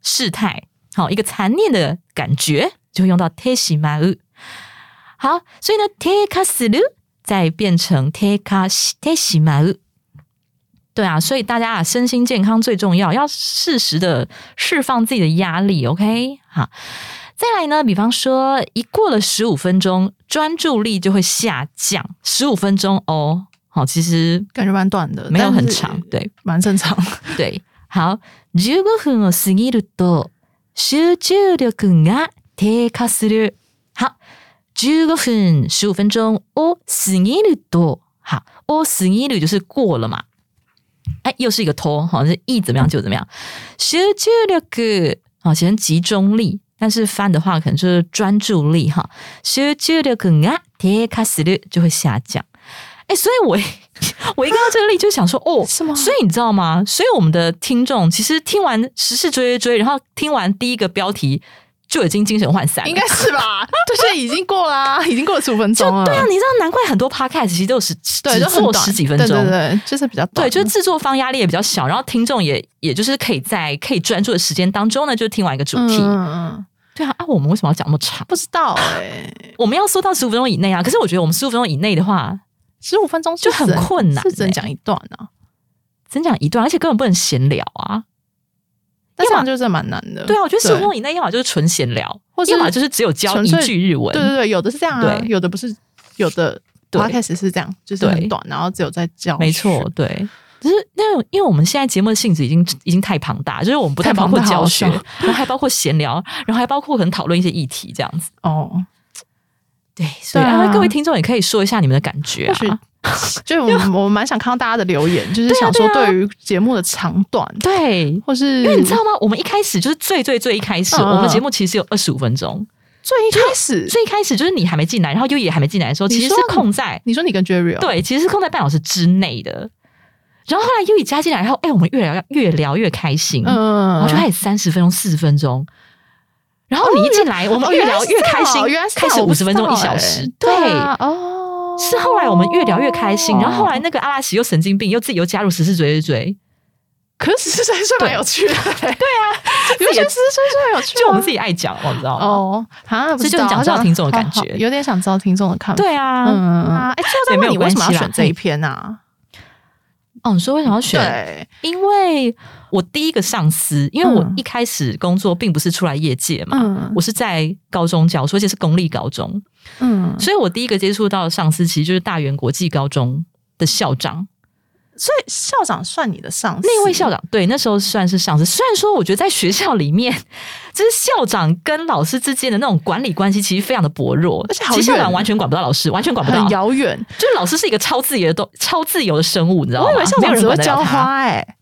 事态，好一个残念的感觉，就会用到てしまう。好，所以呢，低下する 再变成低下してしまう。对啊，所以大家啊，身心健康最重要，要适时的释放自己的压力。OK，好，再来呢，比方说，一过了十五分钟，专注力就会下降。十五分钟哦，好，其实感觉蛮短的，没有很但是长，对蛮正常。对。好，15分を過ぎると集中力が低下する。好 ，15分十五分钟を過ぎると，好，を過ぎる就是过了嘛。哎，又是一个拖，好，是一怎么样就怎么样。集中力，好，写成集中力，但是翻的话可能就是专注力哈。集中力が低下する就会下降。 哎、所以我我一看到这个例就想说，哦，是吗所以你知道吗？所以我们的听众其实听完时事追追追，然后听完第一个标题 就已经精神涣散了，应该是吧？就，现在已经过啦、已经过了十五分就钟了。对啊，你知道难怪很多 podcast 其实都是对，只做十几分钟，对对对，就是比较短。对，就是制作方压力也比较小，然后听众也也就是可以在可以专注的时间当中呢，就听完一个主题。嗯嗯嗯，对啊，啊，我们为什么要讲那么长？不知道哎、我们要缩到十五分钟以内啊。可是我觉得我们十五分钟以内的话，十五分钟就很困难欸是只能讲一段啊。只能讲一段，而且根本不能闲聊啊。但这样就真的蛮难的。对啊，我觉得十五分对钟以内，要么就是纯闲聊，或者要么就是只有教一句日文。对对对，有的是这样啊，对有的不是，有的对 podcast 是这样，就是很短，然后只有在教学，没错，对。只是那种，因为我们现在节目的性质已经已经太庞大，就是我们不太包括教学，然后还包括闲聊，然后还包括可能讨论一些议题这样子。哦。对，所以、各位听众也可以说一下你们的感觉啊。就是我们 我蛮想看到大家的留言，就是想说对于节目的长短，对，或是因为你知道吗？我们一开始就是最最最一开始，嗯我们节目其实有二十五分钟。最一开始，最一开始就是你还没进来，然后优也还没进来的时候，其实是你说空在你说你跟 Jerry 哦，对，其实是空在半小时之内的。然后后来优也加进来，然后哎，我们越聊越聊越开心，嗯然嗯，后就开始三十分钟、四十分钟。然后你一进来，我们越聊越开心，开始五十分钟、一小时欸，对。啊哦，是后来我们越聊越开心，然后后来那个阿拉奇又神经病，又自己又加入十四追追追，可是实在是蛮有趣的，对。啊，有自己些实在是蛮有趣的，就我们自己爱讲，我知道。吗？哦，啊，不这就是知道讲知道听众的感觉。好好有点想知道听众的看法。对啊，嗯啊，哎，最后再问你为什么要选这一篇啊？哦，你说为什么要选？对，因为我第一个上司，因为我嗯。一开始工作并不是出来业界嘛，嗯。我是在高中教书，而且是公立高中，嗯，所以我第一个接触到的上司其实就是大原国际高中的校长。所以校长算你的上司，那位校长对那时候算是上司，虽然说我觉得在学校里面，就是校长跟老师之间的那种管理关系其实非常的薄弱，而且好其实校长完全管不到老师，完全管不到。很，遥远。就是老师是一个超自由的都超自由的生物，你知道吗？我以为校长只会浇管得了他。花，哎，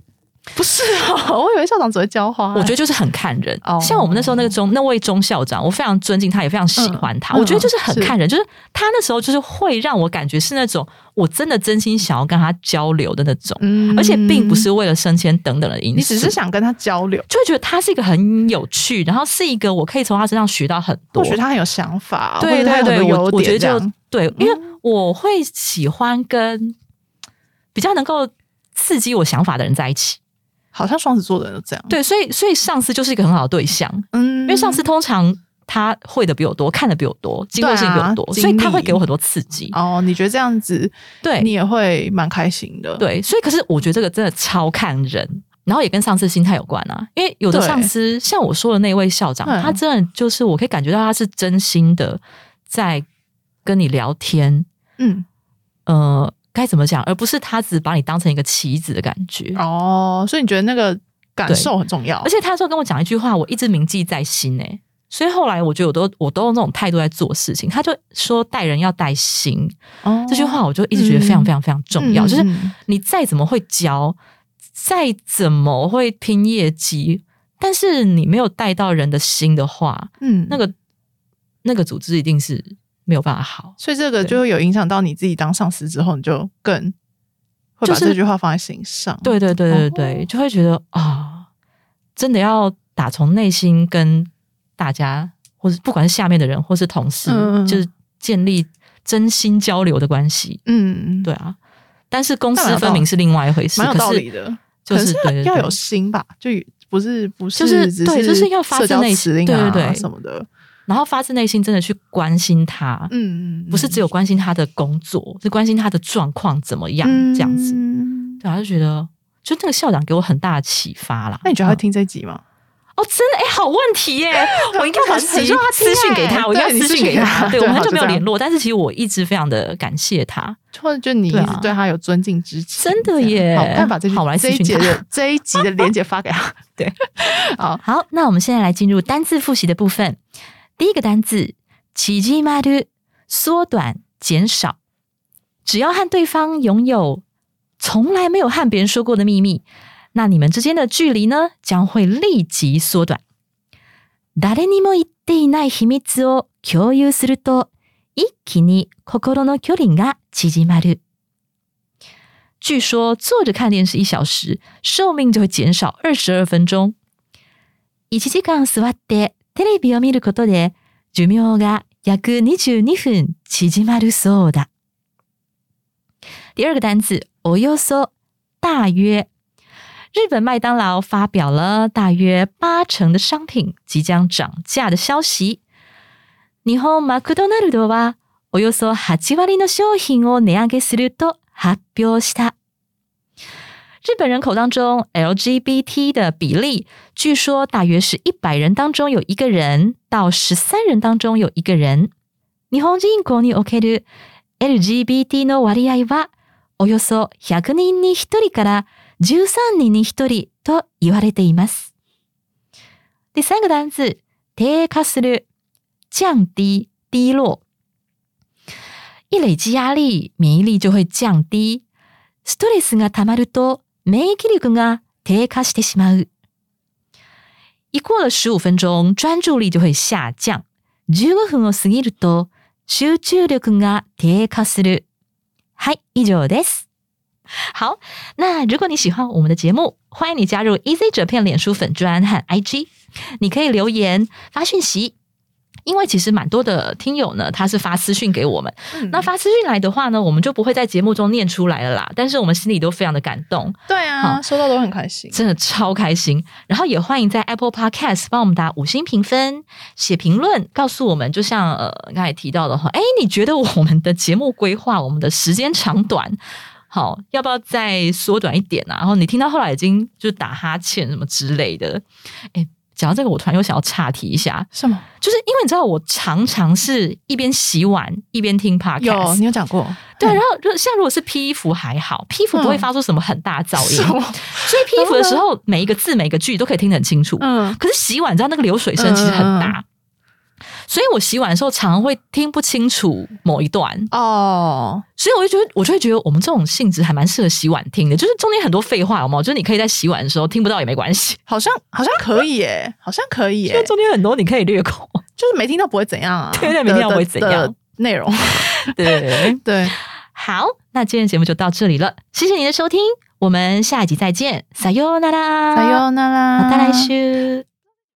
不是哦，我以为校长只会浇花。我觉得就是很看人。哦像我们那时候那个中那位中校长，我非常尊敬他，也非常喜欢他。嗯我觉得就是很看人，就是他那时候就是会让我感觉是那种我真的真心想要跟他交流的那种，嗯而且并不是为了升迁等等的因素，你只是想跟他交流，就会觉得他是一个很有趣，然后是一个我可以从他身上学到很多我觉得他很有想法，对对对，我我觉得就。对，因为我会喜欢跟比较能够刺激我想法的人在一起。好像双子座的人都这样。，对，所以所以上司就是一个很好的对象。嗯，因为上司通常他会的比我多，看的比我多，经过性比我多，所以他会给我很多刺激。哦，你觉得这样子，对你也会蛮开心的。，对，所以可是我觉得这个真的超看人，然后也跟上司心态有关啊。因为有的对上司像我说的那位校长，嗯他真的就是我可以感觉到他是真心的在跟你聊天，嗯，呃，该怎么讲，而不是他只把你当成一个棋子的感觉。哦，所以你觉得那个感受很重要，而且他说跟我讲一句话，我一直铭记在心诶、所以后来我觉得我都我都用这种态度在做事情。他就说待人要带心，哦。这句话我就一直觉得非常非常非常重要。就是你再怎么会教，再怎么会拼业绩，但是你没有带到人的心的话，嗯，那个那个组织一定是没有办法好。所以这个就会有影响到你自己当上司之后，你就更会把就是这句话放在心上。对对对对对，哦就会觉得啊、真的要打从内心跟大家，或是不管是下面的人或是同事，就是建立真心交流的关系。嗯，对啊，但是公私分明是另外一回事，蛮有道理的。就是对要有心吧，就不是不是就是只对就是要发自内指令啊对对对什么的。然后发自内心真的去关心他，嗯嗯，不是只有关心他的工作，是关心他的状况怎么样、嗯这样子。嗯对啊，就觉得就那个校长给我很大的启发啦。那你觉得他听这集吗？哦，真的哎，好问题耶！我应该把很很希望他私讯给他，我应该私讯给他。对，我们很久没有联络，但是其实我一直非常的感谢他。或者就你一直对他有尊敬之情？真的耶好，那把这好我来这一私讯他节的 这一集的连接发给他。对，好，好，那我们现在来进入单字复习的部分。第一个单字“縮まる”，缩短、减少。只要和对方拥有从来没有和别人说过的秘密，那你们之间的距离呢，将会立即缩短。誰にも言っていない秘密を共有すると、一気に心の距離が縮まる。 据说坐着看电视一小时，寿命就会减少二十二分钟。1時間座って テレビを見ることで寿命が約22分縮まるそうだ。第二个单词，およそ，大约。日本麦当劳发表了大约八成的商品即将涨价的消息。日本マクドナルドはおよそ8割の商品を値上げすると発表した。日本人口当中 LGBT 的比例，据说大约是一百人当中有一个人到十三人当中有一个人。日本人口における LGBT の割合はおよそ100人に1人から13人に1人と言われています。第三个单字，低下する，降低、低落。一累积压力，免疫力就会降低。ストレスが溜まると免疫力が低下してしまう。一过了十五分钟，专注力就会下降。15分を過ぎると集中力が低下する。はい、以上です。好，那如果你喜欢我们的节目，欢迎你加入 Easy Japan 脸书粉专和 IG，你可以留言发讯息。 因为其实蛮多的听友呢，他是发私讯给我们，嗯那发私讯来的话呢，我们就不会在节目中念出来了啦。但是我们心里都非常的感动，对啊，收到都很开心。真的超开心。然后也欢迎在 Apple Podcast 帮我们打五星评分、写评论，告诉我们，就像呃刚才提到的话，哎，你觉得我们的节目规划，我们的时间长短？好，要不要再缩短一点啊？然后你听到后来已经就打哈欠什么之类的，哎，讲到这个，我突然又想要岔题一下，什么？就是因为你知道，我常常是一边洗碗一边听 podcast，有你有讲过？对，嗯然后就像如果是披衣服还好，披衣服不会嗯。发出什么很大的噪音，所以披衣服的时候每一个字每一个句都可以听得很清楚。嗯，可是洗碗，你知道那个流水声其实很大，所以我洗碗的时候常常会听不清楚某一段，哦，所以我就觉得我就会觉得我们这种性质还蛮适合洗碗听的，就是中间很多废话，有没有？就是你可以在洗碗的时候听不到也没关系，好像好像可以耶，好像可以因为耶，中间很多你可以略过。就是没听到不会怎样啊，对对没听到不会怎样。内容。对，对，好，那今天的节目就到这里了，谢谢您的收听，我们下一集再见，撒哟那拉，再见啦，また来週。